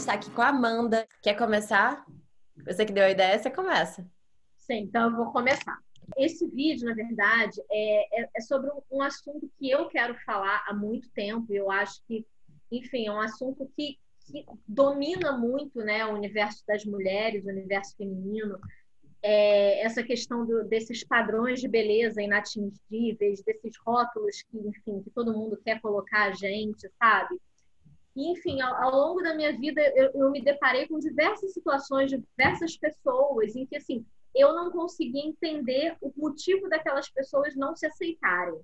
está aqui com a Amanda. Quer começar? Você que deu a ideia, você começa. Sim, então eu vou começar. Esse vídeo, na verdade, é, é, é sobre um assunto que eu quero falar há muito tempo. Eu acho que, enfim, é um assunto que, que domina muito né, o universo das mulheres, o universo feminino. É, essa questão do, desses padrões de beleza inatingíveis, desses rótulos que, enfim, que todo mundo quer colocar a gente, sabe? Enfim, ao, ao, longo da minha vida, eu, eu, me deparei com diversas situações, diversas pessoas, em que, assim, eu não conseguia entender o motivo daquelas pessoas não se aceitarem.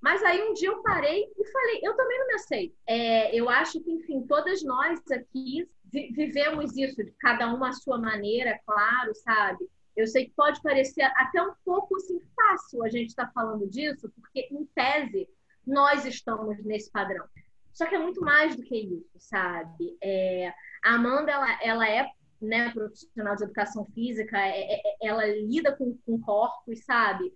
Mas aí um dia eu parei e falei, eu também não me aceito. É, eu acho que, enfim, todas nós aqui vivemos isso, de cada uma à sua maneira, claro, sabe? Eu sei que pode parecer até um pouco assim, fácil a gente estar tá falando disso, porque, em tese, nós estamos nesse padrão. Só que é muito mais do que isso, sabe? É, a Amanda, ela, ela é né, profissional de educação física, é, é, é, ela lida com, com corpos, sabe?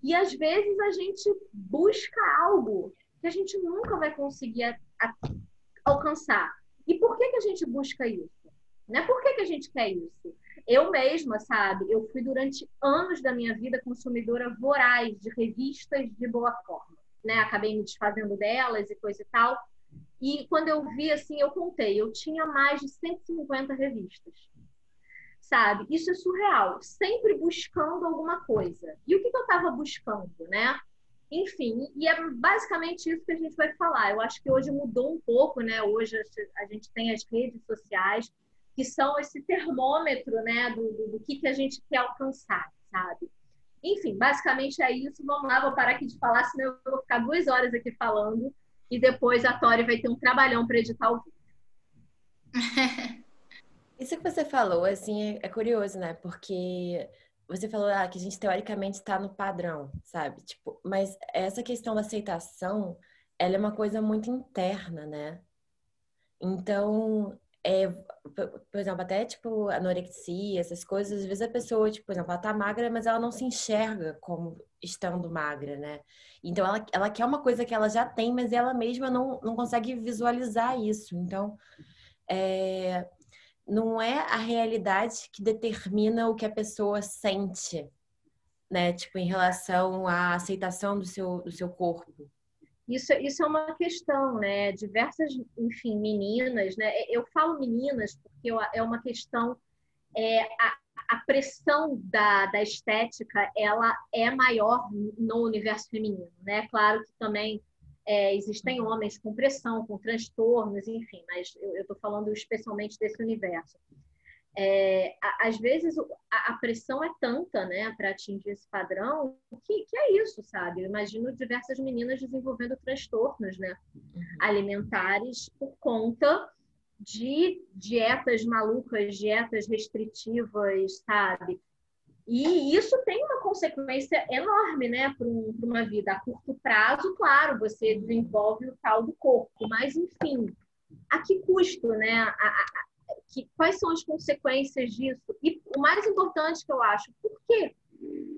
E às vezes a gente busca algo que a gente nunca vai conseguir a, a, alcançar. E por que, que a gente busca isso? Né? Por que, que a gente quer isso? Eu mesma, sabe, eu fui durante anos da minha vida consumidora voraz de revistas de boa forma. Né? Acabei me desfazendo delas e coisa e tal. E quando eu vi, assim, eu contei, eu tinha mais de 150 revistas. Sabe? Isso é surreal. Sempre buscando alguma coisa. E o que, que eu estava buscando, né? Enfim, e é basicamente isso que a gente vai falar. Eu acho que hoje mudou um pouco, né? Hoje a gente tem as redes sociais, que são esse termômetro, né? Do, do, do que, que a gente quer alcançar, sabe? Enfim, basicamente é isso. Vamos lá, vou parar aqui de falar, senão eu vou ficar duas horas aqui falando e depois a Tori vai ter um trabalhão para editar o vídeo. Isso que você falou, assim, é curioso, né? Porque você falou ah, que a gente teoricamente está no padrão, sabe? Tipo, mas essa questão da aceitação, ela é uma coisa muito interna, né? Então, é, por exemplo, até tipo anorexia, essas coisas, às vezes a pessoa, tipo, por exemplo, ela tá magra, mas ela não se enxerga como estando magra, né? Então ela, ela quer uma coisa que ela já tem, mas ela mesma não, não consegue visualizar isso. Então, é, não é a realidade que determina o que a pessoa sente, né? Tipo, em relação à aceitação do seu, do seu corpo. Isso, isso é uma questão, né? Diversas, enfim, meninas, né? Eu falo meninas porque é uma questão. É, a, a pressão da, da estética ela é maior no universo feminino, né? Claro que também é, existem homens com pressão, com transtornos, enfim, mas eu estou falando especialmente desse universo. É, às vezes a, a, pressão é tanta, né, para atingir esse padrão, que, que é isso, sabe? Eu imagino diversas meninas desenvolvendo transtornos, né, uhum. alimentares por conta de dietas malucas, dietas restritivas, sabe? E isso tem uma consequência enorme, né, para um, uma vida. A curto prazo, claro, você desenvolve o tal do corpo, mas enfim, a que custo, né? A, a, que, quais são as consequências disso? E o mais importante que eu acho, por quê?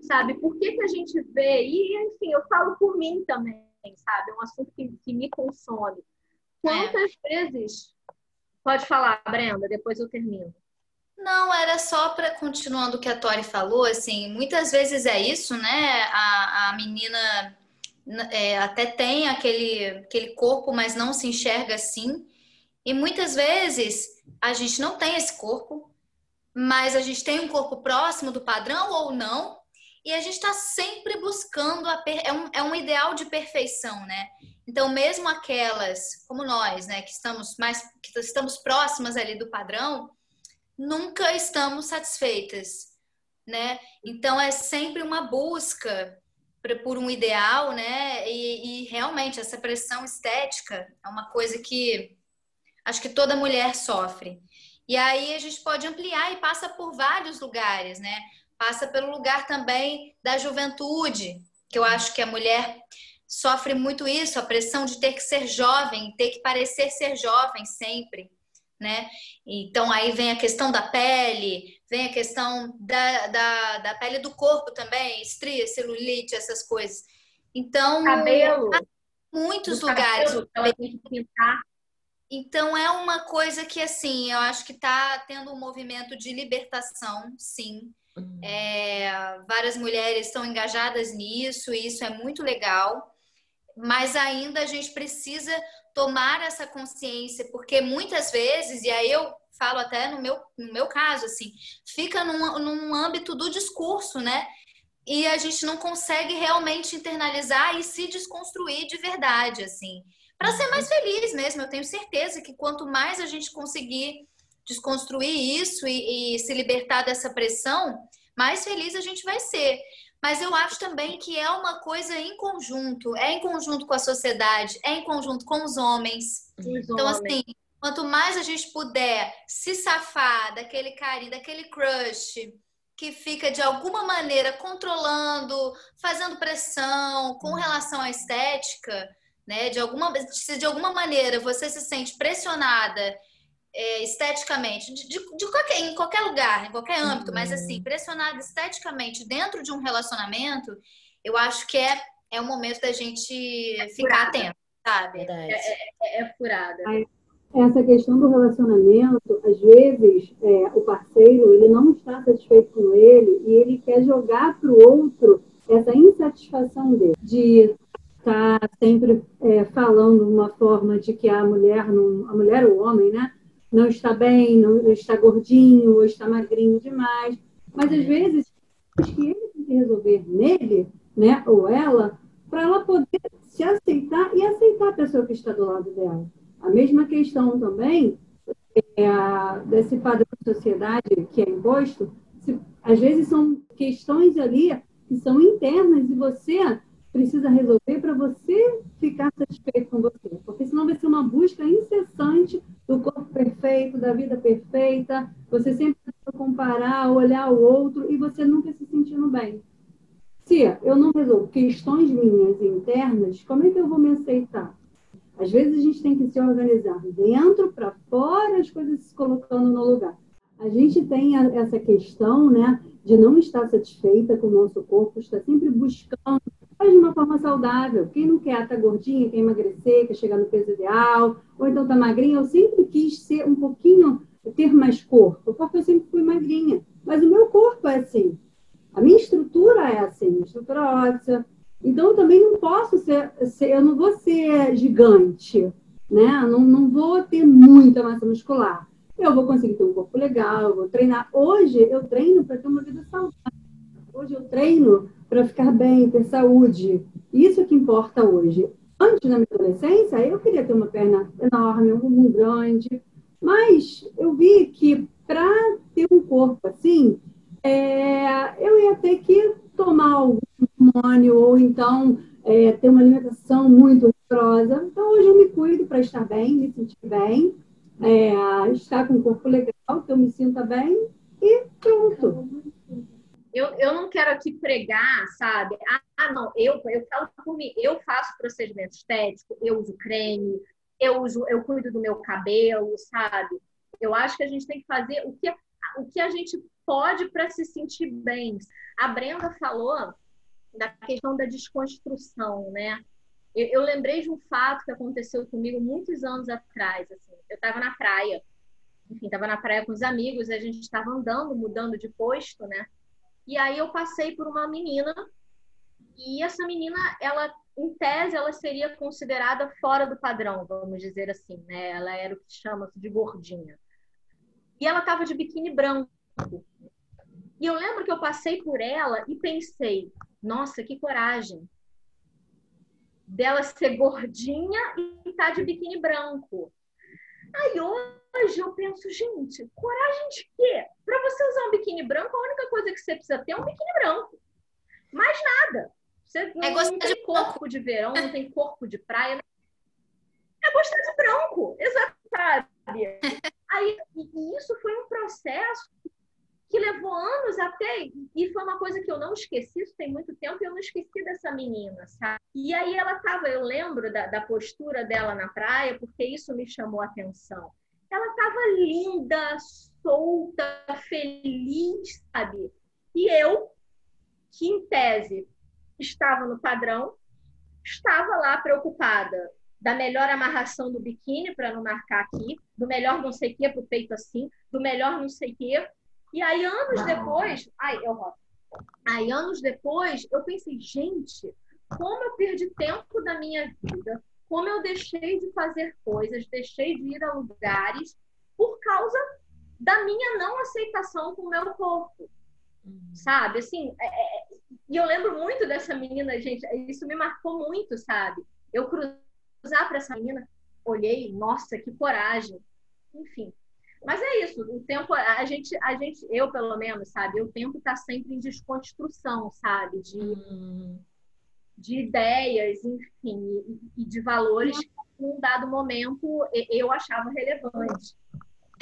Sabe? Por que, que a gente vê? E, enfim, eu falo por mim também, sabe? É um assunto que, que me consome. Quantas é. vezes. Pode falar, Brenda, depois eu termino. Não, era só para continuando o que a Tori falou, assim, muitas vezes é isso, né? A, a menina é, até tem aquele, aquele corpo, mas não se enxerga assim. E muitas vezes a gente não tem esse corpo, mas a gente tem um corpo próximo do padrão ou não, e a gente está sempre buscando a per... é, um, é um ideal de perfeição, né? Então, mesmo aquelas como nós, né, que estamos mais que estamos próximas ali do padrão, nunca estamos satisfeitas, né? Então é sempre uma busca por um ideal, né? E, e realmente essa pressão estética é uma coisa que Acho que toda mulher sofre. E aí a gente pode ampliar e passa por vários lugares, né? Passa pelo lugar também da juventude, que eu acho que a mulher sofre muito isso, a pressão de ter que ser jovem, ter que parecer ser jovem sempre, né? Então aí vem a questão da pele, vem a questão da, da, da pele do corpo também, estria, celulite, essas coisas. Então, cabelo. muitos lugares. Cabelo, ela tem que pintar Então é uma coisa que assim, eu acho que está tendo um movimento de libertação, sim. Uhum. É, várias mulheres estão engajadas nisso, e isso é muito legal. Mas ainda a gente precisa tomar essa consciência, porque muitas vezes, e aí eu falo até no meu, no meu caso, assim, fica num, num âmbito do discurso, né? E a gente não consegue realmente internalizar e se desconstruir de verdade, assim para ser mais feliz mesmo. Eu tenho certeza que quanto mais a gente conseguir desconstruir isso e, e, se libertar dessa pressão, mais feliz a gente vai ser. Mas eu acho também que é uma coisa em conjunto, é em conjunto com a sociedade, é em conjunto com os homens. Os então, homens. assim, quanto mais a gente puder se safar daquele carinho, daquele crush que fica de alguma maneira controlando, fazendo pressão com relação à estética, né? De alguma, se de alguma maneira você se sente pressionada é, esteticamente, de, de, de, qualquer, em qualquer lugar, em qualquer âmbito, uhum. mas assim, pressionada esteticamente dentro de um relacionamento, eu acho que é, é o momento da gente é ficar atento, sabe? É, é, é, furada. Essa questão do relacionamento, às vezes, é, o parceiro ele não está satisfeito com ele e ele quer jogar para o outro essa insatisfação dele de está sempre é, falando uma forma de que a mulher, não, a mulher ou o homem, né, não está bem, não está gordinho, ou está magrinho demais. Mas às vezes que ele tem que resolver nele, né, ou ela, para ela poder se aceitar e aceitar a pessoa que está do lado dela. A mesma questão também é, desse padrão de sociedade que é imposto, se, às vezes são questões ali que são internas e você precisa resolver para você ficar satisfeito com você. Porque senão vai ser uma busca incessante do corpo perfeito, da vida perfeita. Você sempre vai comparar, olhar o outro e você nunca se sentindo bem. Se eu não resolvo questões minhas internas, como é que eu vou me aceitar? Às vezes a gente tem que se organizar dentro para fora, as coisas se colocando no lugar. A gente tem essa questão, né, de não estar satisfeita com o nosso corpo, está sempre buscando mas de uma forma saudável. Quem não quer estar gordinha, quer emagrecer, quer chegar no peso ideal, ou então tá magrinha, eu sempre quis ser um pouquinho, ter mais corpo, porque eu sempre fui magrinha. Mas o meu corpo é assim. A minha estrutura é assim, minha estrutura óssea. Então eu também não posso ser, ser eu não vou ser gigante, né? Não, não vou ter muita massa muscular. Eu vou conseguir ter um corpo legal, eu vou treinar. Hoje eu treino para ter uma vida saudável. Hoje eu treino para ficar bem, ter saúde. Isso que importa hoje. Antes, na minha adolescência, eu queria ter uma perna enorme, um bumbum grande, mas eu vi que para ter um corpo assim, é, eu ia ter que tomar algum hormônio ou então é, ter uma alimentação muito rigorosa. Então, hoje eu me cuido para estar bem, me sentir bem, é, estar com um corpo legal, que eu me sinta bem e pronto eu, eu não quero aqui pregar, sabe? Ah, não, eu, eu falo por mim, eu faço procedimento estético, eu uso creme, eu uso, eu cuido do meu cabelo, sabe? Eu acho que a gente tem que fazer o que, o que a gente pode para se sentir bem. A Brenda falou da questão da desconstrução, né? Eu, eu, lembrei de um fato que aconteceu comigo muitos anos atrás. Assim. Eu estava na praia, enfim, estava na praia com os amigos, a gente estava andando, mudando de posto, né? E aí eu passei por uma menina e essa menina, ela em tese, ela seria considerada fora do padrão, vamos dizer assim, né? Ela era o que chama-se de gordinha. E ela estava de biquíni branco. E eu lembro que eu passei por ela e pensei, nossa, que coragem dela ser gordinha e estar tá de biquíni branco. Aí hoje eu penso, gente, coragem de quê? Você usar um biquíni branco, a única coisa que você precisa ter é um biquíni branco. Mais nada. Você não, é não tem de corpo branco. de verão, não tem corpo de praia. É gostar de branco, exato. Aí, e isso foi um processo que levou anos até, e foi uma coisa que eu não esqueci, isso tem muito tempo, e eu não esqueci dessa menina, sabe? E aí ela tava, eu lembro da, da postura dela na praia, porque isso me chamou a atenção. Ela tava linda, solta, feliz, sabe? E eu, que em tese estava no padrão, estava lá preocupada da melhor amarração do biquíni para não marcar aqui, do melhor não sei o que para o peito assim, do melhor não sei o que. E aí, anos depois, ai, eu roto. Aí, anos depois, eu pensei, gente, como eu perdi tempo da minha vida, como eu deixei de fazer coisas, deixei de ir a lugares por causa da minha não aceitação com o meu corpo. Sabe? Assim, é, é, e eu lembro muito dessa menina, gente, isso me marcou muito, sabe? Eu cruzar para essa menina, olhei, nossa, que coragem. Enfim. Mas é isso, o tempo, a gente, a gente, eu pelo menos, sabe, o tempo está sempre em desconstrução, sabe? De, uhum. de ideias, enfim, e, e de valores que, em um dado momento, eu achava relevante.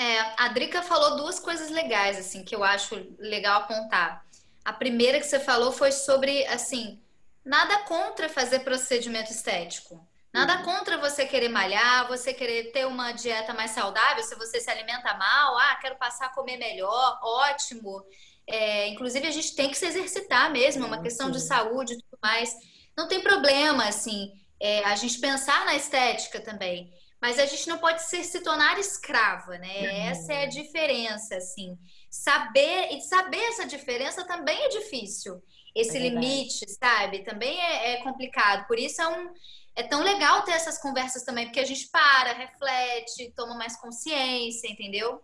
É, a Drica falou duas coisas legais, assim, que eu acho legal apontar. A primeira que você falou foi sobre, assim, nada contra fazer procedimento estético. Nada uhum. contra você querer malhar, você querer ter uma dieta mais saudável, se você se alimenta mal, ah, quero passar a comer melhor, ótimo. É, inclusive, a gente tem que se exercitar mesmo, é uma questão de saúde e tudo mais. Não tem problema, assim, é, a gente pensar na estética também mas a gente não pode ser, se tornar escrava, né? Uhum. Essa é a diferença, assim. Saber, e saber essa diferença também é difícil. Esse é limite, sabe? Também é, é, complicado. Por isso é, um, é tão legal ter essas conversas também, porque a gente para, reflete, toma mais consciência, entendeu?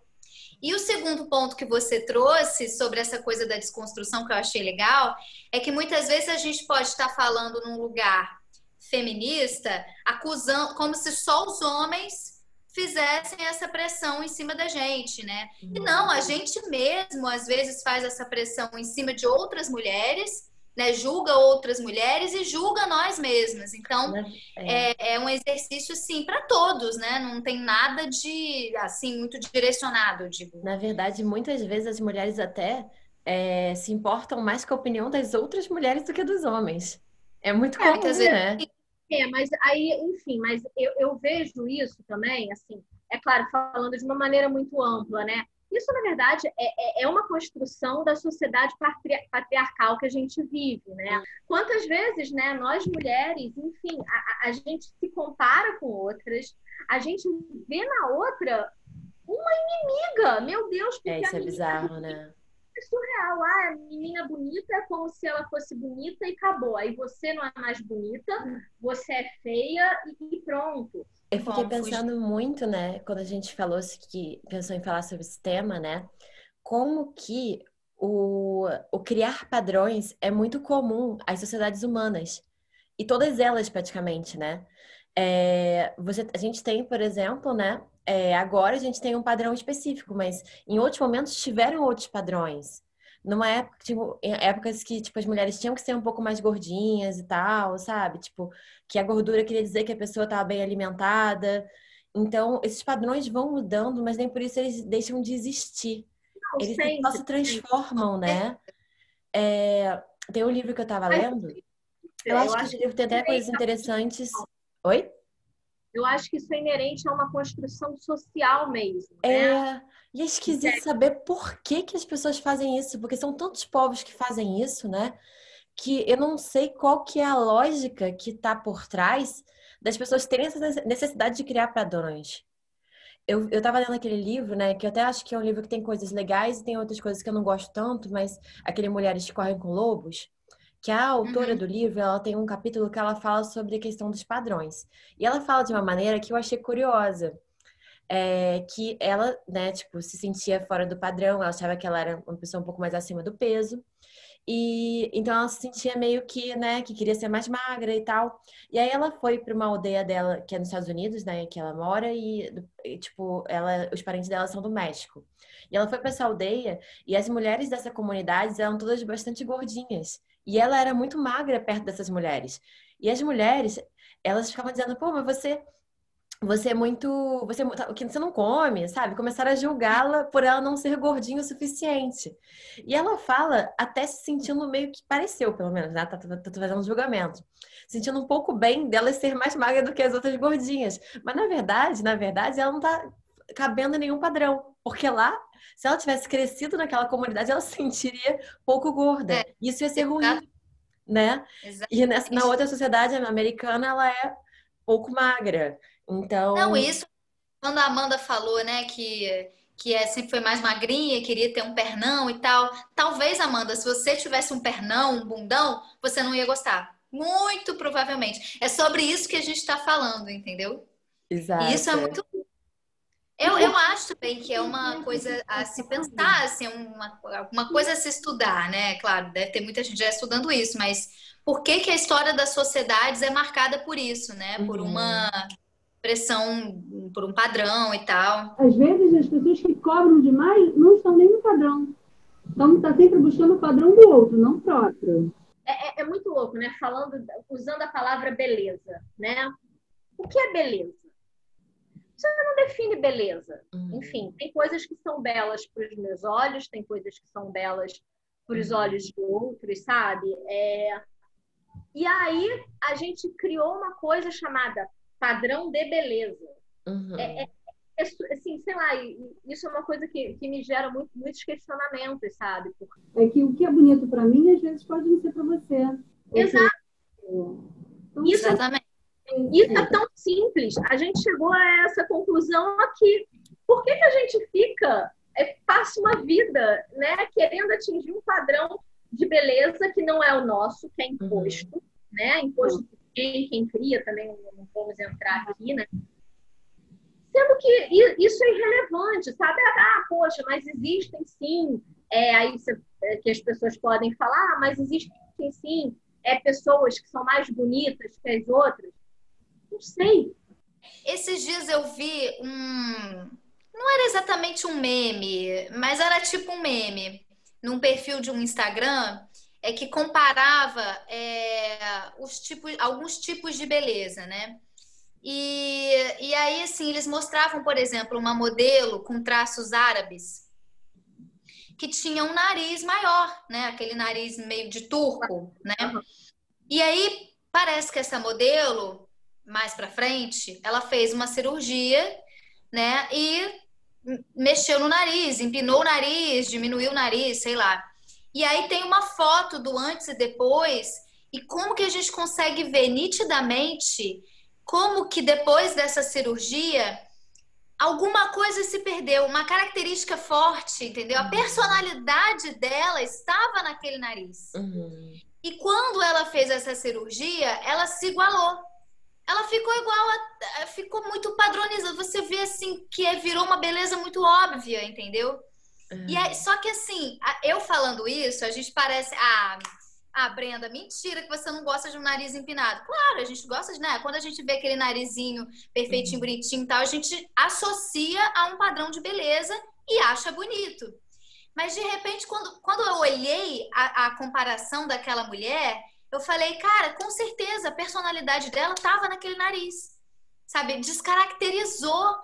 E o segundo ponto que você trouxe sobre essa coisa da desconstrução que eu achei legal é que muitas vezes a gente pode estar falando num lugar feminista, acusando como se só os homens fizessem essa pressão em cima da gente, né? E não, a gente mesmo às vezes faz essa pressão em cima de outras mulheres, né? Julga outras mulheres e julga nós mesmas. Então é, é, é um exercício sim para todos, né? Não tem nada de assim muito direcionado, digo. Na verdade, muitas vezes as mulheres até é, se importam mais com a opinião das outras mulheres do que dos homens. É muito é, comum, né? É, mas aí, enfim, mas eu, eu vejo isso também, assim, é claro, falando de uma maneira muito ampla, né? Isso, na verdade, é, é, é uma construção da sociedade patriarcal que a gente vive, né? Quantas vezes, né, nós mulheres, enfim, a, a gente se compara com outras, a gente vê na outra uma inimiga, meu Deus, porque é, isso é bizarro, né? É surreal. Ah, a menina bonita é como se ela fosse bonita e acabou. Aí você não é mais bonita, você é feia e, pronto. Eu fiquei Bom, pensando fui... muito, né, quando a gente falou que pensou em falar sobre esse tema, né? Como que o, o criar padrões é muito comum às sociedades humanas. E todas elas, praticamente, né? É, você, a gente tem, por exemplo, né, é, agora a gente tem um padrão específico, mas em outros momentos tiveram outros padrões. Numa época, tipo, em épocas que tipo, as mulheres tinham que ser um pouco mais gordinhas e tal, sabe? Tipo, que a gordura queria dizer que a pessoa estava bem alimentada. Então, esses padrões vão mudando, mas nem por isso eles deixam de existir. Não, eles sempre. só se transformam, né? É, tem um livro que eu estava lendo. Eu, eu acho que esse livro tem até coisas interessantes. Oi? Eu acho que isso é inerente a uma construção social mesmo. Né? É, e é esquisito é. saber por que, que as pessoas fazem isso, porque são tantos povos que fazem isso, né? Que eu não sei qual que é a lógica que está por trás das pessoas terem essa necessidade de criar padrões. Eu, eu tava lendo aquele livro, né? Que eu até acho que é um livro que tem coisas legais e tem outras coisas que eu não gosto tanto, mas aquele Mulheres que Correm com Lobos que a autora uhum. do livro, ela tem um capítulo que ela fala sobre a questão dos padrões. E ela fala de uma maneira que eu achei curiosa. É, que ela, né, tipo, se sentia fora do padrão, ela achava que ela era uma pessoa um pouco mais acima do peso. E então ela se sentia meio que, né, que queria ser mais magra e tal. E aí ela foi para uma aldeia dela, que é nos Estados Unidos, né, que ela mora e, e tipo, ela, os parentes dela são do México. E ela foi para essa aldeia e as mulheres dessa comunidade eram todas bastante gordinhas. E ela era muito magra perto dessas mulheres. E as mulheres, elas ficavam dizendo, pô, mas você você é muito. Você, o tá, que você não come, sabe? Começaram a julgá-la por ela não ser gordinha o suficiente. E ela fala até se sentindo meio que pareceu, pelo menos, né? Tá, tá, tá fazendo um julgamento. Sentindo um pouco bem dela ser mais magra do que as outras gordinhas. Mas na verdade, na verdade, ela não tá cabendo em nenhum padrão. Porque lá se ela tivesse crescido naquela comunidade, ela se sentiria pouco gorda. É. Isso ia ser ruim, né? Exatamente. E nessa, na outra sociedade americana, ela é pouco magra. Então. Não, isso quando a Amanda falou, né, que que é, sempre foi mais magrinha, queria ter um pernão e tal. Talvez, Amanda, se você tivesse um pernão, um bundão, você não ia gostar. Muito provavelmente. É sobre isso que a gente está falando, entendeu? Exato. E isso é muito. Eu, eu acho também que é uma coisa a se pensar, assim, uma, uma coisa a se estudar, né? Claro, deve ter muita gente já estudando isso, mas por que, que a história das sociedades é marcada por isso, né? Por uhum. uma pressão, por um padrão e tal. Às vezes as pessoas que cobram demais não estão nem no padrão. Então está sempre buscando o padrão do outro, não próprio. É, é, é, muito louco, né? Falando, usando a palavra beleza, né? O que é beleza? Você não define beleza. Uhum. Enfim, tem coisas que são belas para os meus olhos, tem coisas que são belas para os uhum. olhos de outros, sabe? É... E aí a gente criou uma coisa chamada padrão de beleza. Uhum. É, é, é, assim, sei lá, isso é uma coisa que, que me gera muito, muitos questionamentos, sabe? Porque... É que o que é bonito para mim, às vezes pode não ser para você. Exato. Então, isso, Exatamente. Isso é tão simples. A gente chegou a essa conclusão aqui. Por que, que a gente fica, é, passa uma vida, né, querendo atingir um padrão de beleza que não é o nosso, que é imposto, uhum. né? Imposto por quem, quem cria também, não vamos entrar aqui, né? Sendo que isso é irrelevante, sabe? Ah, poxa, mas existem sim, é, aí você, é, que as pessoas podem falar, ah, mas existem sim é, pessoas que são mais bonitas que as outras. Não sei. Esses dias eu vi um. Não era exatamente um meme, mas era tipo um meme. Num perfil de um Instagram, é que comparava é, os tipos, alguns tipos de beleza, né? E, e aí, assim, eles mostravam, por exemplo, uma modelo com traços árabes que tinha um nariz maior, né? Aquele nariz meio de turco, né? E aí parece que essa modelo, mais para frente, ela fez uma cirurgia, né? E mexeu no nariz, empinou o nariz, diminuiu o nariz, sei lá. E aí tem uma foto do antes e depois, e como que a gente consegue ver nitidamente como que depois dessa cirurgia alguma coisa se perdeu, uma característica forte, entendeu? A uhum. personalidade dela estava naquele nariz. Uhum. E quando ela fez essa cirurgia, ela se igualou. Ela ficou igual, a, ficou muito padronizada. Você vê assim que é, virou uma beleza muito óbvia, entendeu? E é, só que assim, eu falando isso, a gente parece. Ah, ah, Brenda, mentira que você não gosta de um nariz empinado. Claro, a gente gosta de, né? Quando a gente vê aquele narizinho perfeitinho, uhum. bonitinho e tal, a gente associa a um padrão de beleza e acha bonito. Mas de repente, quando, quando eu olhei a, a comparação daquela mulher, eu falei, cara, com certeza a personalidade dela estava naquele nariz. Sabe? Descaracterizou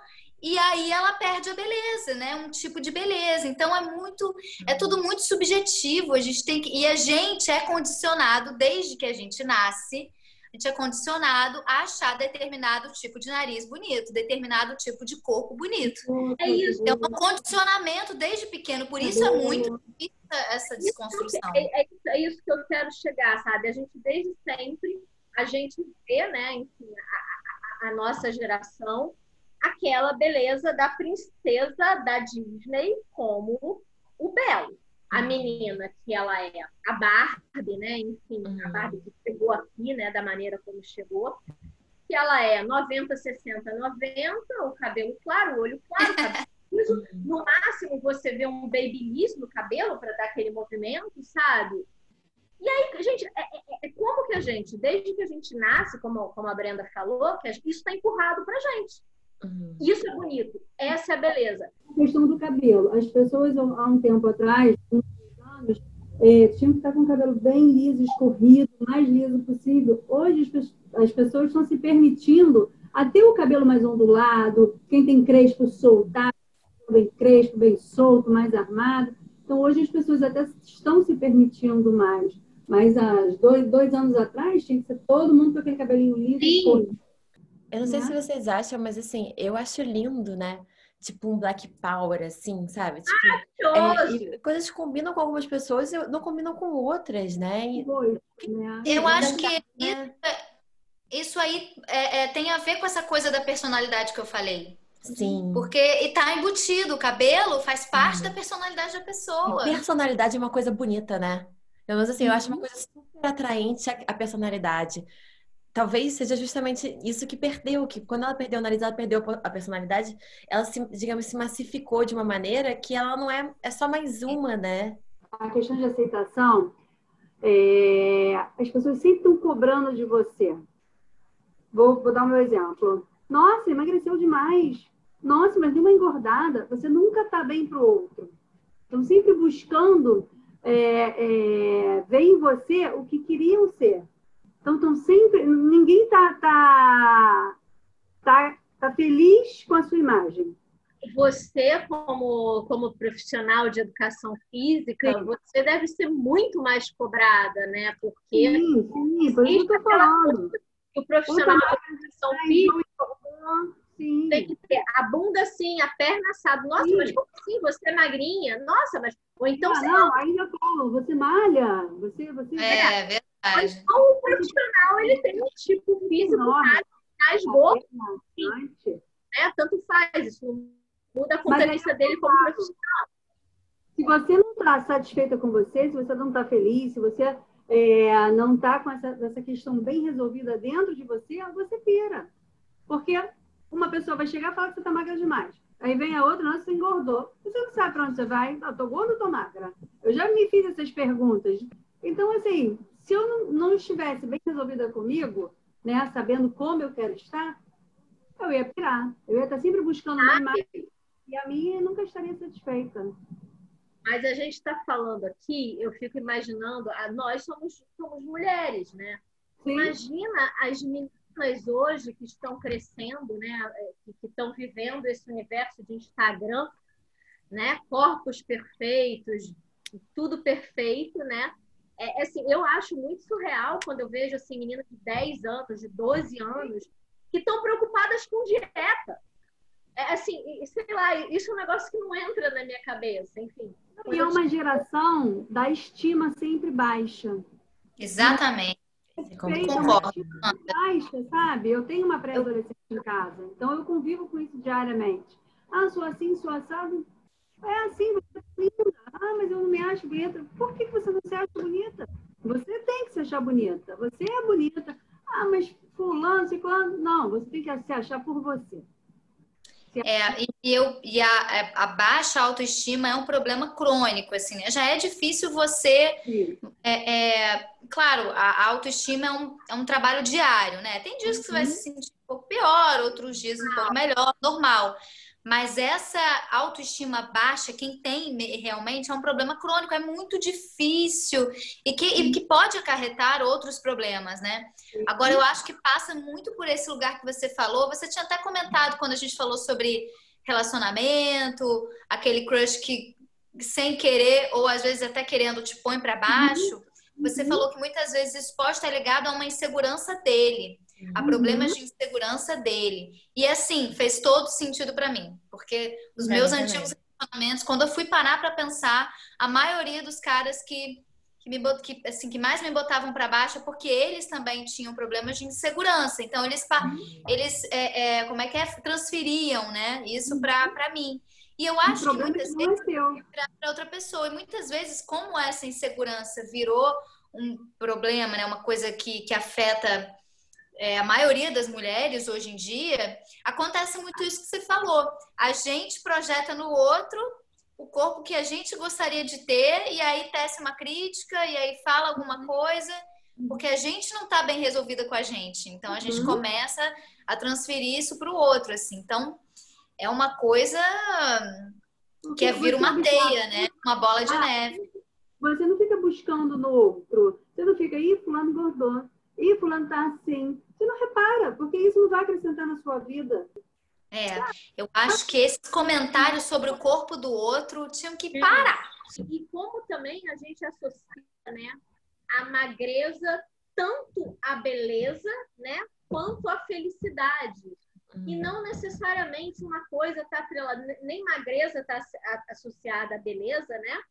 e aí ela perde a beleza, né? Um tipo de beleza. Então é muito, é tudo muito subjetivo. A gente tem que, e a gente é condicionado desde que a gente nasce. A gente é condicionado a achar determinado tipo de nariz bonito, determinado tipo de corpo bonito. É isso. É um condicionamento desde pequeno, por isso é muito essa desconstrução. É, é, é, isso que eu quero chegar, sabe? A gente desde sempre, a gente vê, né, enfim, a, a, a nossa geração aquela beleza da princesa da Disney como o belo. A menina que ela é a Barbie, né? Enfim, a uhum. Barbie que chegou aqui, né? Da maneira como chegou. Que ela é 90, 60, 90, o cabelo claro, o olho claro, cabelo liso. Uhum. No máximo, você vê um babyliss no cabelo para dar aquele movimento, sabe? E aí, gente, é, é, é, como que a gente, desde que a gente nasce, como, como a Brenda falou, que isso está empurrado pra gente. Uhum. Isso é bonito. Essa é a beleza. A questão do cabelo. As pessoas, há um tempo atrás, uns anos, é, tinham que estar com o cabelo bem liso, escorrido, mais liso possível. Hoje, as pessoas estão se permitindo até o cabelo mais ondulado, quem tem crespo soltado, bem crespo, bem solto, mais armado. Então, hoje as pessoas até estão se permitindo mais. Mas há dois, dois anos atrás, tinha que ser todo mundo com aquele cabelinho liso, escorrido. Eu não sei né? se vocês acham, mas assim, eu acho lindo, né? Tipo um Black Power, assim, sabe? Tipo, ah, é, coisas que combinam com algumas pessoas e não combinam com outras, né? E, né? Eu acho que né? isso aí é, é, tem a ver com essa coisa da personalidade que eu falei. Sim. Porque e tá embutido, o cabelo faz parte uhum. da personalidade da pessoa. E personalidade é uma coisa bonita, né? Eu não assim, eu acho uma coisa super atraente a, a personalidade. Talvez seja justamente isso que perdeu, que quando ela perdeu o nariz, ela perdeu a personalidade, ela se, digamos, se massificou de uma maneira que ela não é, é só mais uma, né? A questão de aceitação, é, as pessoas sempre estão cobrando de você. Vou, vou dar um exemplo. Nossa, emagreceu demais. Nossa, mas deu uma engordada. Você nunca está bem para o outro. Estão sempre buscando é, é, ver em você o que queriam ser. Então, estão sempre. Ninguém está tá, tá, tá feliz com a sua imagem. Você, como, como profissional de educação física, sim. você deve ser muito mais cobrada, né? Porque. Sim, sim, isso que eu estou falando. O profissional de educação física. Sim. Tem que ter a bunda assim, a perna assada. Nossa, Sim. mas como assim? Você é magrinha? Nossa, mas. Ou então. Ah, não, ainda falo, você malha. Você, você... É, é verdade. Mas só o profissional ele tem um tipo físico mais, mais gordo. Né? Tanto faz, isso muda a competência dele como profissional. Se você não está satisfeita com você, se você não está feliz, se você é, não está com essa, essa questão bem resolvida dentro de você, você pira. Porque uma pessoa vai chegar e falar que você está magra demais. Aí vem a outra, nossa, você engordou. Você não sabe para onde você vai. Ah, tô gorda ou tô magra? Eu já me fiz essas perguntas. Então, assim, se eu não, não estivesse bem resolvida comigo, né, sabendo como eu quero estar, eu ia pirar. Eu ia estar sempre buscando imagem e a minha nunca estaria satisfeita. Mas a gente está falando aqui, eu fico imaginando, nós somos, somos mulheres, né? Sim. Imagina as meninas hoje que estão crescendo, né, é, que estão vivendo esse universo de Instagram, né, corpos perfeitos, tudo perfeito, né? É, é, assim, eu acho muito surreal quando eu vejo assim meninas de 10 anos, de 12 anos, que estão preocupadas com dieta. É, assim, sei lá, isso é um negócio que não entra na minha cabeça, enfim. E é uma geração da estima sempre baixa. Exatamente. Concordo. Baixa, sabe? Eu tenho uma pré-adolescente em casa, então eu convivo com isso diariamente. Ah, sou assim, sou assado. É assim, você é linda. Ah, mas eu não me acho bonita. Por que você não se acha bonita? Você tem que se achar bonita. Você é bonita. Ah, mas fulano, ciclano. Não, você tem que se achar por você. É, e, eu, e a, a, baixa autoestima é um problema crônico, assim, né? Já é difícil você. É, é, claro, a autoestima é um, é um trabalho diário, né? Tem dias que você vai uhum. se sentir um pouco pior, outros dias um pouco melhor, normal. Mas essa autoestima baixa, quem tem realmente, é um problema crônico, é muito difícil e que, e que pode acarretar outros problemas, né? Agora, eu acho que passa muito por esse lugar que você falou. Você tinha até comentado quando a gente falou sobre relacionamento, aquele crush que sem querer ou às vezes até querendo te põe para baixo. Você falou que muitas vezes isso pode estar ligado a uma insegurança dele a problemas de insegurança dele. E assim, fez todo sentido para mim, porque os é, meus antigos relacionamentos, quando eu fui parar para pensar, a maioria dos caras que que me que, assim que mais me botavam para baixo é porque eles também tinham problemas de insegurança. Então eles uhum. eles é, é, como é que é transferiam, né? Isso para uhum. para mim. E eu acho que muitas vezes para outra pessoa e muitas vezes como essa insegurança virou um problema, né? Uma coisa que que afeta é, a maioria das mulheres hoje em dia, acontece muito isso que você falou. A gente projeta no outro o corpo que a gente gostaria de ter, e aí tece uma crítica, e aí fala alguma uhum. coisa, porque a gente não está bem resolvida com a gente. Então a gente uhum. começa a transferir isso para o outro, assim. Então é uma coisa que é vir uma teia, né? Uma bola de ah, neve. Você não fica buscando no outro. Você não fica, aí fulano engordou. Ih, fulano tá assim. Você não repara, porque isso não vai acrescentar na sua vida. É, eu acho que esses comentários sobre o corpo do outro tinham que parar. E como também a gente associa, né, a magreza tanto à beleza, né, quanto à felicidade. Hum. E não necessariamente uma coisa está atrelada, nem magreza está associada à beleza, né?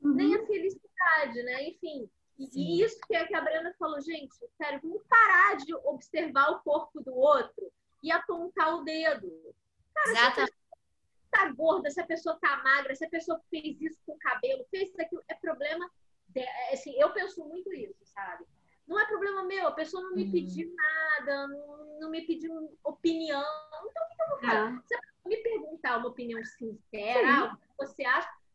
Uhum. Nem à felicidade, né? Enfim, E isso que, é que a Brenda falou, gente, sério, vamos parar de observar o corpo do outro e apontar o dedo. Cara, Exatamente. se a pessoa tá gorda, se a pessoa tá magra, se a pessoa fez isso com o cabelo, fez isso aqui, é problema. De... É, assim, eu penso muito isso, sabe? Não é problema meu, a pessoa não me uhum. pediu nada, não, não, me pediu opinião. Então, o que, eu vou fazer? É. Se a pessoa me perguntar uma opinião sincera, o que você acha, é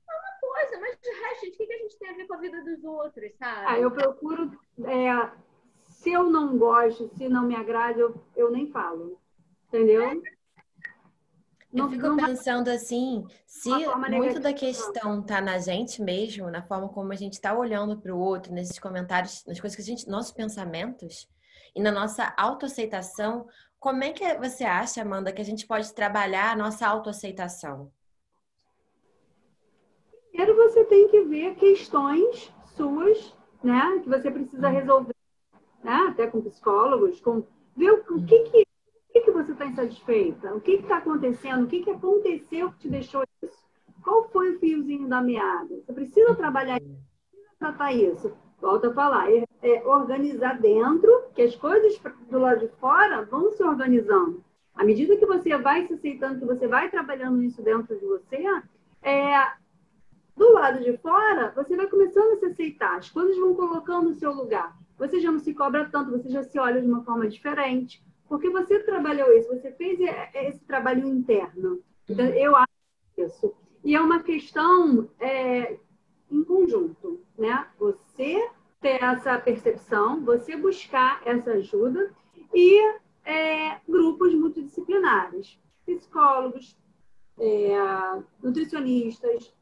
coisa, mas de resto, gente, o que a gente tem a ver com a vida dos outros, sabe? Ah, eu procuro. É, se eu não gosto, se não me agrada, eu, eu nem falo. Entendeu? É. Eu fico não pensando assim, se muito da questão tá na gente mesmo, na forma como a gente está olhando para o outro, nesses comentários, nas coisas que a gente, nossos pensamentos e na nossa autoaceitação, como é que você acha, Amanda, que a gente pode trabalhar a nossa autoaceitação? Primeiro você tem que ver questões suas, né, que você precisa uhum. resolver, né, até com psicólogos, com ver o que que o que, que você está insatisfeita? O que está acontecendo? O que, que aconteceu que te deixou isso? Qual foi o fiozinho da meada? Você precisa trabalhar isso, precisa tratar isso. Volta a falar, é, é organizar dentro, que as coisas do lado de fora vão se organizando. À medida que você vai se aceitando, que você vai trabalhando isso dentro de você, é, do lado de fora, você vai começando a se aceitar. As coisas vão colocando no seu lugar. Você já não se cobra tanto, você já se olha de uma forma diferente. Porque você trabalhou isso, você fez esse trabalho interno. Então, eu acho isso. E é uma questão é, em conjunto, né? Você ter essa percepção, você buscar essa ajuda e é, grupos multidisciplinares, psicólogos, é, nutricionistas,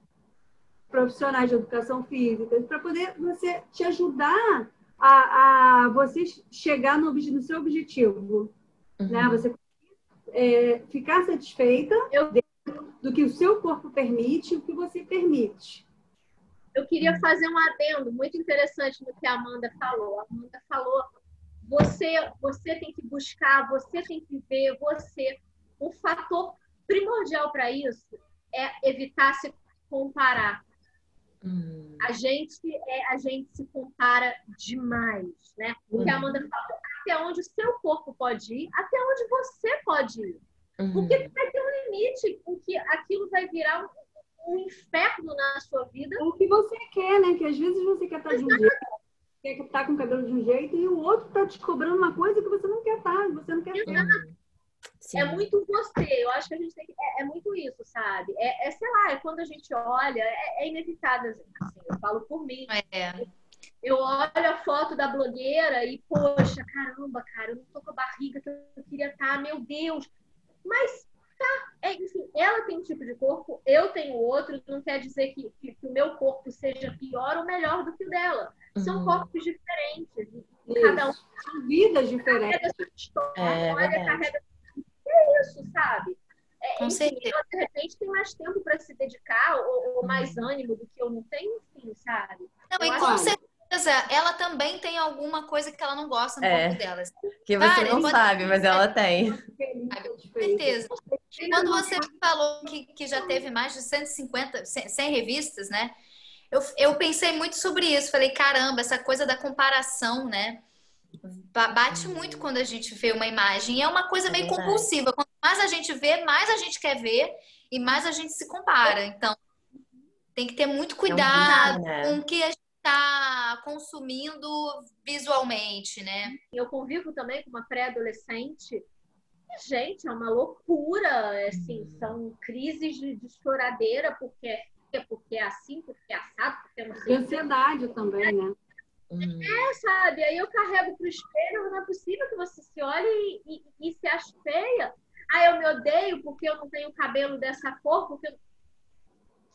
profissionais de educação física, para poder você te ajudar a, a você chegar no, no seu objetivo uhum. né? Você é, ficar satisfeita eu... do que o seu corpo permite e o que você permite. Eu queria fazer um adendo muito interessante no que a Amanda falou. A Amanda falou: você, você tem que buscar, você tem que ver, você. O fator primordial para isso é evitar se comparar. Hum. A gente é, a gente se compara demais, né? O que a Amanda falou, até onde o seu corpo pode ir, até onde você pode ir. Uhum. Porque vai ter um limite em que aquilo vai virar um, um, inferno na sua vida. O que você quer, né? Que às vezes você quer estar de um jeito, quer estar com o cabelo de um jeito, e o outro está te cobrando uma coisa que você não quer estar, você não quer Exato. É muito você, eu acho que a gente tem que. É, é muito isso, sabe? É, é, sei lá, é quando a gente olha, é, é inevitável, assim, eu falo por mim. É eu olho a foto da blogueira e, poxa, caramba, cara, eu não tô com a barriga que eu queria estar, tá, meu Deus. Mas, tá, é, enfim, ela tem um tipo de corpo, eu tenho outro, não quer dizer que, que, que o meu corpo seja pior ou melhor do que o dela. São uhum. corpos diferentes. Cada um São vidas diferentes. Carrega sua história, é, olha, carrega. Isso, sabe? É, enfim, ela, de repente tem mais tempo para se dedicar ou, ou, mais uhum. ânimo do que eu não tenho, enfim, sabe? Não, eu e com certeza ela também tem alguma coisa que ela não gosta no é, corpo dela. Que você Cara, não sabe, mas ela tem. Com certeza. Quando você falou que, que já teve mais de 150, 100 revistas, né? Eu, eu pensei muito sobre isso. Falei, caramba, essa coisa da comparação, né? Bate muito quando a gente vê uma imagem. E é uma coisa meio compulsiva. Quanto mais a gente vê, mais a gente quer ver e mais a gente se compara. Então, tem que ter muito cuidado é um com o que a gente está consumindo visualmente, né? Eu convivo também com uma pré-adolescente. Gente, é uma loucura, assim, hum. são crises de, de choradeira porque porque é assim, porque é assado, porque não sei. Ansiedade também, né? Hum. É, sabe? Aí eu carrego pro espelho, não é possível que você se olhe e, e, e se ache feia. Ah, eu me odeio porque eu não tenho cabelo dessa cor, porque eu...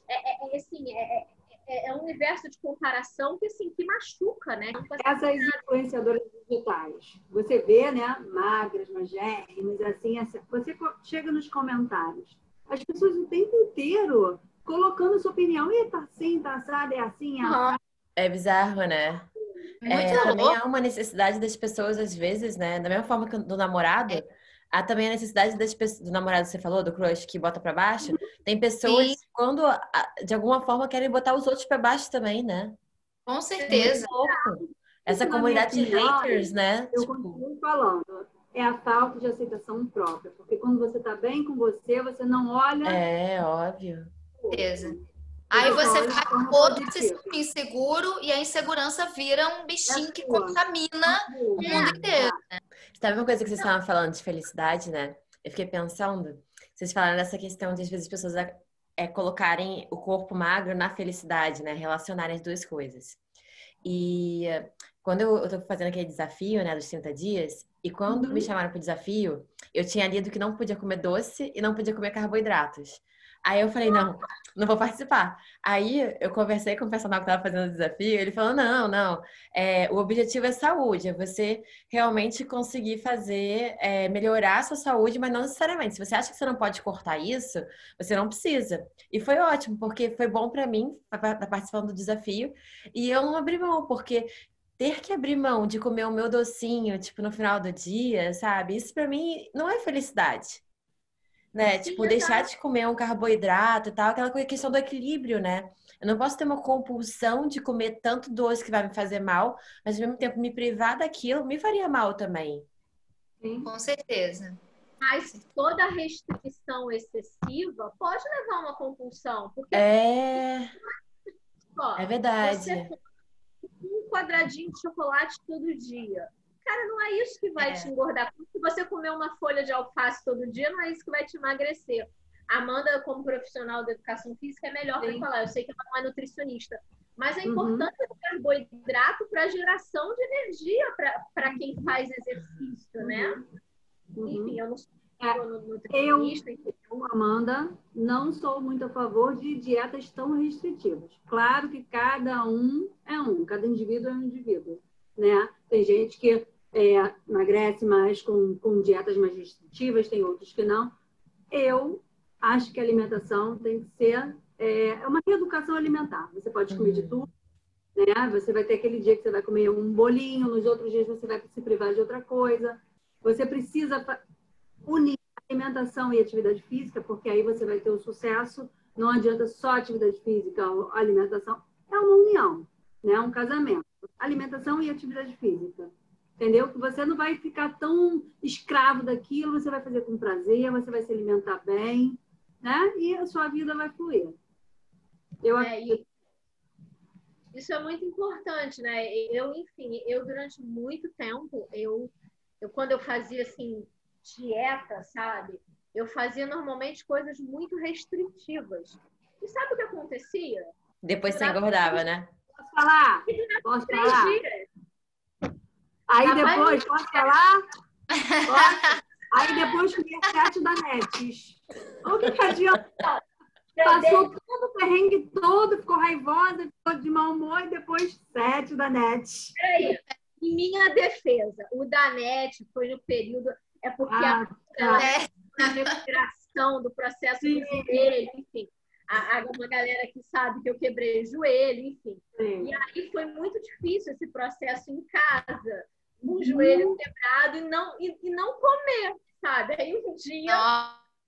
é, é, é assim, é, é é, é, um universo de comparação que, assim, que machuca, né? Essas influenciadoras digitais, você vê, né, magras, magérrimas, assim, assim, você chega nos comentários, as pessoas o tempo inteiro colocando sua opinião, e tá assim, tá assado, é assim, é assim. É bizarro, né? É, também há uma necessidade das pessoas, às vezes, né? Da mesma forma que do namorado, é há também a necessidade das pessoas, do namorado que você falou, do crush que bota para baixo. Tem pessoas Sim. que, quando de alguma forma querem botar os outros para baixo também, né? Com certeza. Essa comunidade de haters, né? Eu tipo... continuo falando. É a falta de aceitação própria. Porque quando você está bem com você, você não olha. É, óbvio. Com certeza. Aí você vai todo se sentir inseguro e a insegurança vira um bichinho é que contamina o mundo inteiro. Né? Sabe uma coisa que vocês estavam falando de felicidade, né? Eu fiquei pensando, vocês falaram dessa questão de às vezes as pessoas é, é, colocarem o corpo magro na felicidade, né? Relacionarem as duas coisas. E quando eu, eu tô fazendo aquele desafio, né, dos 30 dias, e quando uhum. me chamaram pro desafio, eu tinha lido que não podia comer doce e não podia comer carboidratos. Aí eu falei, não, não vou participar. Aí eu conversei com o personal que estava fazendo o desafio, ele falou, não, não, é, o objetivo é saúde, é você realmente conseguir fazer, é, melhorar a sua saúde, mas não necessariamente. Se você acha que você não pode cortar isso, você não precisa. E foi ótimo, porque foi bom para mim estar participando do desafio, e eu não abri mão, porque ter que abrir mão de comer o meu docinho, tipo, no final do dia, sabe? Isso para mim não é felicidade né? Sim, tipo, deixar de comer um carboidrato e tal, aquela questão do equilíbrio, né? Eu não posso ter uma compulsão de comer tanto doce que vai me fazer mal, mas ao mesmo tempo me privar daquilo me faria mal também. Sim. Com certeza. Mas toda restrição excessiva pode levar a uma compulsão. Porque é. é verdade. Você um quadradinho de chocolate todo dia. Cara, não é isso que vai é. te engordar. Se você comer uma folha de alface todo dia, não é isso que vai te emagrecer. Amanda, como profissional da educação física, é melhor para falar. Eu sei que ela não é nutricionista. Mas a uhum. importância do carboidrato para a geração de energia para quem faz exercício, né? Uhum. Enfim, eu não sou é, nutricionista. Eu, Amanda, não sou muito a favor de dietas tão restritivas. Claro que cada um é um, cada indivíduo é um indivíduo, né? Tem gente que é, emagrece mais com, com dietas mais restritivas, tem outros que não. Eu acho que a alimentação tem que ser é, é uma reeducação alimentar. Você pode comer de uhum. tudo, né? Você vai ter aquele dia que você vai comer um bolinho, nos outros dias você vai se privar de outra coisa. Você precisa unir alimentação e atividade física, porque aí você vai ter o sucesso. Não adianta só atividade física ou alimentação. É uma união, né? Um casamento. Alimentação e atividade física entendeu? Que você não vai ficar tão escravo daquilo, você vai fazer com prazer, você vai se alimentar bem, né? E a sua vida vai fluir. Eu é, acredito. Isso é muito importante, né? Eu, enfim, eu durante muito tempo, eu, eu quando eu fazia assim dieta, sabe? Eu fazia normalmente coisas muito restritivas. E sabe o que acontecia? Depois você engordava, né? Posso falar? Posso falar? Dias. Aí tá depois, pode falar? Pode. Aí depois comia sete da Netes. O que, que adianta? Passou todo o perrengue todo, ficou raivosa, ficou de mau humor e depois sete da NET. Peraí, em minha defesa, o da NET foi no período. É porque ah, a, tá. a recuperação do processo sim, do joelho, enfim. A, a, uma galera que sabe que eu quebrei joelho, enfim. Sim. E aí foi muito difícil esse processo em casa um joelho quebrado e não, e, e, não comer, sabe? Aí um dia.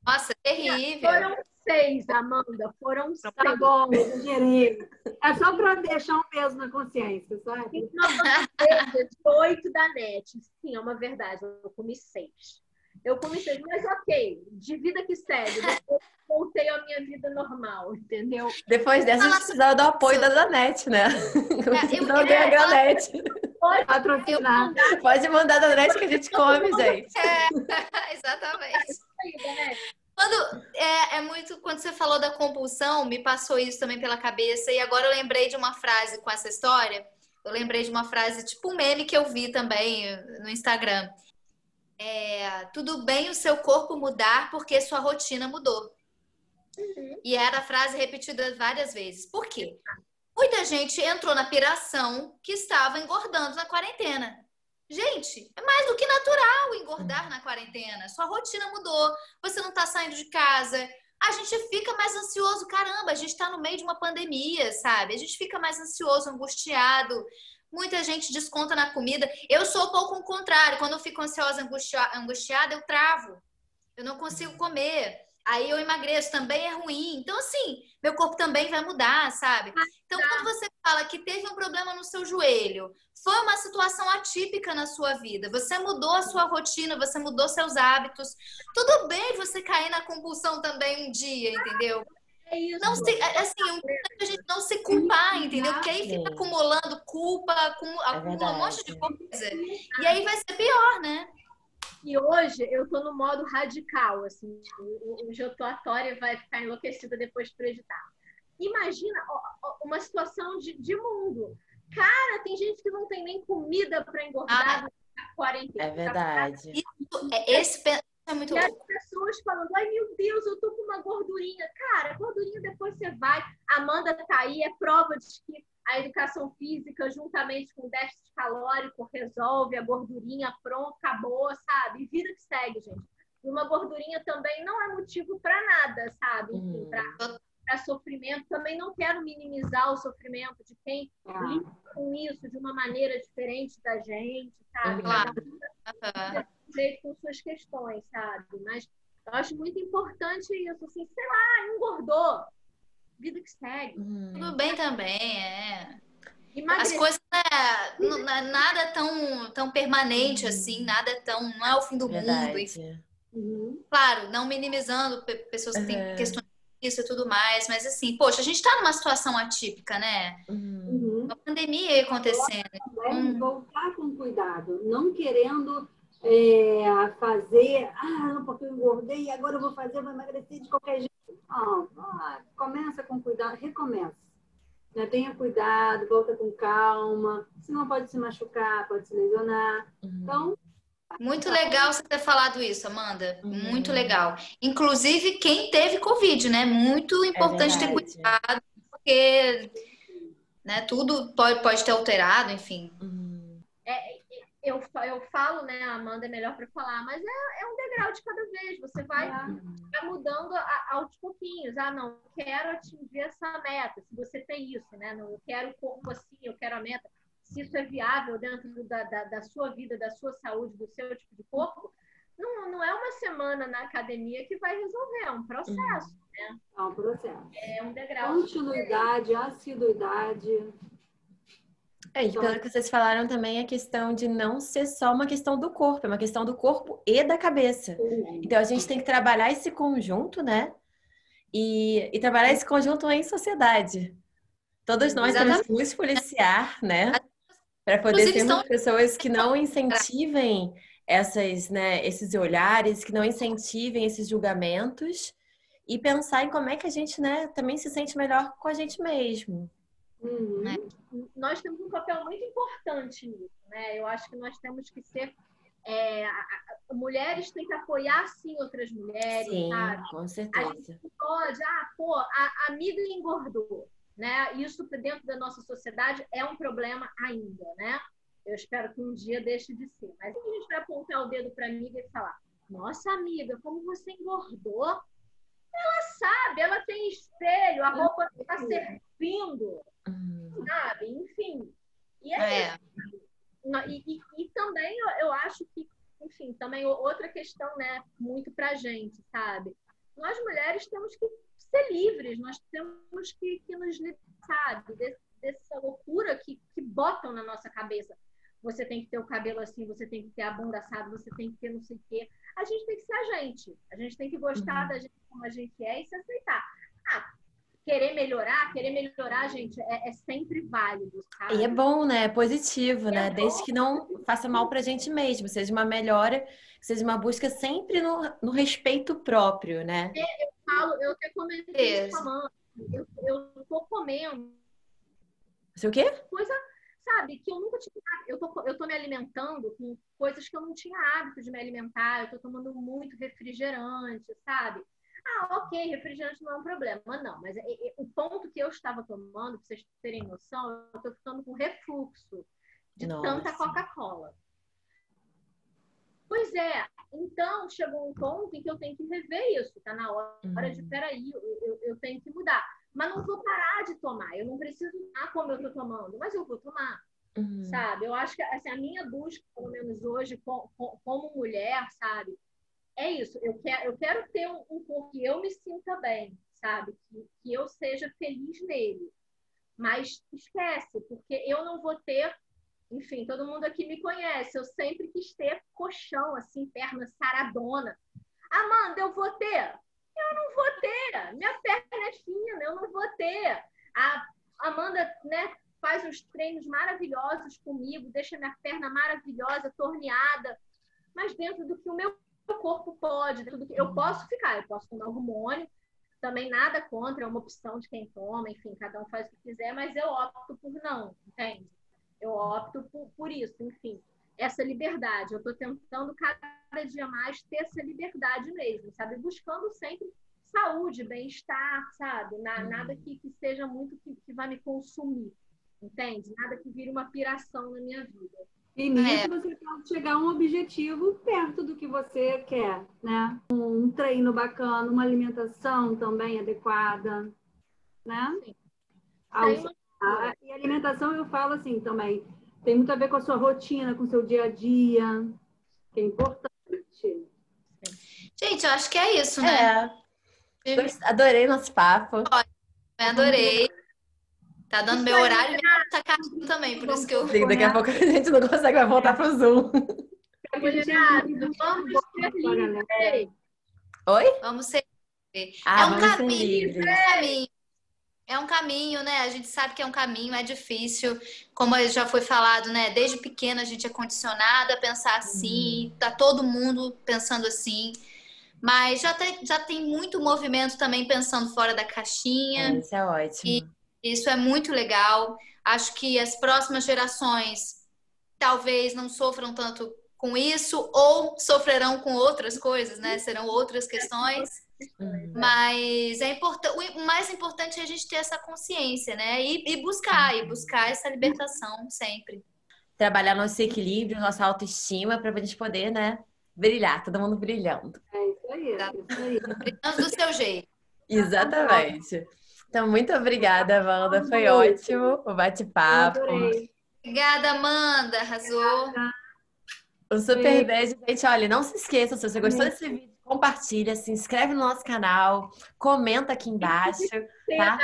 Nossa, terrível. Foram seis, Amanda, foram seis. Tá bom, exagerei. É só para deixar um peso na consciência, sabe? Uma de oito da net. Sim, é uma verdade, eu comi seis. Eu comi seis, mas ok, de vida que segue. Depois voltei à minha vida normal, entendeu? Depois dessa, a gente precisava do apoio da Danete, né? É, eu, não eu, é, a Danete. Pode patrocinar. Pode mandar da Danete que a gente come, gente. É, exatamente. Quando, é, é muito, quando você falou da compulsão, me passou isso também pela cabeça. E agora eu lembrei de uma frase com essa história. Eu lembrei de uma frase, tipo um meme que eu vi também no Instagram. É, tudo bem o seu corpo mudar porque sua rotina mudou. Uhum. E era a frase repetida várias vezes. Por quê? Muita gente entrou na piração que estava engordando na quarentena. Gente, é mais do que natural engordar na quarentena. Sua rotina mudou, você não está saindo de casa. A gente fica mais ansioso, caramba, a gente está no meio de uma pandemia, sabe? A gente fica mais ansioso, angustiado. Muita gente desconta na comida. Eu sou um pouco o contrário. Quando eu fico ansiosa, angustiada, eu travo. Eu não consigo comer. Aí eu emagreço, também é ruim. Então, assim, meu corpo também vai mudar, sabe? Então, quando você fala que teve um problema no seu joelho, foi uma situação atípica na sua vida, você mudou a sua rotina, você mudou seus hábitos, tudo bem você cair na compulsão também um dia, entendeu? É isso. Não se, é, assim, um, a gente não se culpar, entendeu? Porque aí fica acumulando culpa, acumula, é acumula um monte de coisa. E aí vai ser pior, né? E hoje eu tô no modo radical, assim. Hoje eu tô a Tória vai ficar enlouquecida depois de editar. Imagina uma situação de, de mundo. Cara, tem gente que não tem nem comida para engordar ah, 40 É verdade. Isso, é, esse é muito e louco. as pessoas falando, ai meu Deus, eu tô com uma gordurinha. Cara, gordurinha depois você vai. Amanda tá aí, é prova de que a educação física, juntamente com o déficit calórico, resolve a gordurinha, pronto, acabou, sabe? Vida que segue, gente. E uma gordurinha também não é motivo para nada, sabe? Enfim, hum. para sofrimento. Também não quero minimizar o sofrimento de quem ah. lida com isso de uma maneira diferente da gente, sabe? Claro. Cada jeito com suas questões, sabe? Mas eu acho muito importante isso, assim, sei lá, engordou. Vida que segue. Hum. Tudo bem também, é. As coisas né, nada tão, tão permanente uhum. assim, nada tão. Não é o fim do Verdade. mundo. Enfim. Uhum. Claro, não minimizando pessoas que uhum. têm questões isso e tudo mais, mas assim, poxa, a gente tá numa situação atípica, né? Uhum. Uma pandemia acontecendo. Hum. Voltar com cuidado, não querendo é, fazer, ah, porque eu engordei, agora eu vou fazer, vou emagrecer de qualquer jeito. Não, ah, começa com cuidado, recomeça. Né? Tenha cuidado, volta com calma, senão pode se machucar, pode se lesionar. Uhum. Então. Muito legal você ter falado isso, Amanda. Uhum. Muito legal. Inclusive, quem teve Covid, né? Muito importante é ter cuidado, porque né, tudo pode, pode ter alterado, enfim. Uhum. Eu, eu falo, né, Amanda é melhor para falar, mas é, é um degrau de cada vez. Você vai, vai mudando a, aos pouquinhos. Ah, não, quero atingir essa meta. Se você tem isso, né? Não, eu quero o corpo assim, eu quero a meta. Se isso é viável dentro da, da, da sua vida, da sua saúde, do seu tipo de corpo, não, não é uma semana na academia que vai resolver, é um processo, uhum. né? É um processo. É um degrau. Continuidade, assiduidade. É, e pelo que vocês falaram também, a questão de não ser só uma questão do corpo, é uma questão do corpo e da cabeça. Então a gente tem que trabalhar esse conjunto, né? E, e trabalhar esse conjunto em sociedade. Todos nós Exatamente. temos que nos policiar, né? Para poder estão... pessoas que não incentivem essas, né, esses olhares, que não incentivem esses julgamentos e pensar em como é que a gente, né, também se sente melhor com a gente mesmo. Uhum. Né? Nós temos um papel muito importante nisso, né? Eu acho que nós temos que ser é, mulheres têm que apoiar sim outras mulheres, sim, sabe? Com certeza. A gente pode, ah, pô, a, a amiga engordou, né? Isso dentro da nossa sociedade é um problema ainda, né? Eu espero que um dia deixe de ser. Mas a gente vai apontar o dedo para a amiga e falar: Nossa, amiga, como você engordou? Ela sabe, ela tem espelho, a roupa está servindo. Uhum. sabe? Enfim. E é, é. E, e, e, também eu, eu acho que, enfim, também outra questão, né, muito pra gente, sabe? Nós mulheres temos que ser livres, nós temos que, que nos sabe, Des, dessa loucura que, que botam na nossa cabeça. Você tem que ter o cabelo assim, você tem que ter a bunda assada, você tem que ter não sei o quê. A gente tem que ser a gente. A gente tem que gostar uhum. da gente como a gente é e se aceitar. Querer melhorar, querer melhorar, gente, é, é sempre válido. Sabe? E é bom, né? É positivo, é né? Bom. Desde que não faça mal pra gente mesmo, seja uma melhora, seja uma busca sempre no, no respeito próprio, né? É, eu falo, eu até comentei falando, eu, eu tô comendo. Você o quê? Coisa, sabe, que eu nunca tinha. Eu tô, eu tô me alimentando com coisas que eu não tinha hábito de me alimentar, eu tô tomando muito refrigerante, sabe? Ah, ok, refrigerante não é um problema. Não, mas o ponto que eu estava tomando, para vocês terem noção, eu estou ficando com refluxo de Nossa. tanta Coca-Cola. Pois é, então chegou um ponto em que eu tenho que rever isso. Está na hora uhum. de, peraí, eu, eu, eu, tenho que mudar. Mas não vou parar de tomar. Eu não preciso tomar como eu estou tomando, mas eu vou tomar. Uhum. Sabe? Eu acho que assim, a minha busca, pelo menos hoje, com, com, como mulher, sabe? É isso. Eu quero, eu quero ter um, um corpo que eu me sinta bem, sabe? Que, que eu seja feliz nele. Mas esquece, porque eu não vou ter. Enfim, todo mundo aqui me conhece. Eu sempre quis ter colchão, assim, perna saradona. Amanda, eu vou ter? Eu não vou ter. Minha perna é fina, eu não vou ter. A Amanda, né, faz uns treinos maravilhosos comigo, deixa minha perna maravilhosa, torneada, mas dentro do que o meu corpo pode, dentro do que eu posso ficar, eu posso tomar hormônio, também nada contra, é uma opção de quem toma, enfim, cada um faz o que quiser, mas eu opto por não, entende? Eu opto por, por isso, enfim, essa liberdade. Eu estou tentando cada dia mais ter essa liberdade mesmo, sabe? Buscando sempre saúde, bem-estar, sabe? Na, uhum. nada que, que seja muito que, que vai me consumir, entende? Nada que vire uma piração na minha vida. E nisso é. você pode chegar a um objetivo perto do que você quer, né? Um treino bacana, uma alimentação também adequada, né? Sim. E alimentação eu falo assim também, tem muito a ver com a sua rotina, com o seu dia a dia, que é importante. Gente, eu acho que é isso, né? É. Adorei nosso papo. Adorei. Tá dando meu horário e tá caindo também, por isso que eu. Daqui a pouco a gente não consegue mais voltar pro Zoom. vamos ser livres. Oi? Vamos ser livres. Ah, é um caminho, é um caminho. É um caminho, né? A gente sabe que é um caminho, é difícil. Como já foi falado, né? Desde pequena a gente é condicionada a pensar assim, uhum. tá todo mundo pensando assim. Mas já tem, já tem muito movimento também pensando fora da caixinha. É, isso é ótimo. E isso é muito legal. Acho que as próximas gerações talvez não sofram tanto com isso ou sofrerão com outras coisas, né? Serão outras questões. Uhum. Mas é importante, o mais importante é a gente ter essa consciência, né? E, e buscar, e buscar essa libertação sempre. Trabalhar nosso equilíbrio, nossa autoestima, para a gente poder, né? Brilhar, todo mundo brilhando. É isso aí, é isso aí. Brilhando do seu jeito. Exatamente. Então, muito obrigada, Amanda. Foi ótimo o bate-papo. Obrigada, Amanda. Arrasou. Um super beijo, gente. Olha, não se esqueça, se você gostou desse vídeo, compartilha, se inscreve no nosso canal, comenta aqui embaixo. Tá?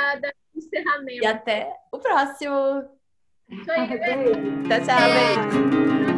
Encerramento. E até o próximo. Tchau, tchau. Beijo. Tchau, tchau.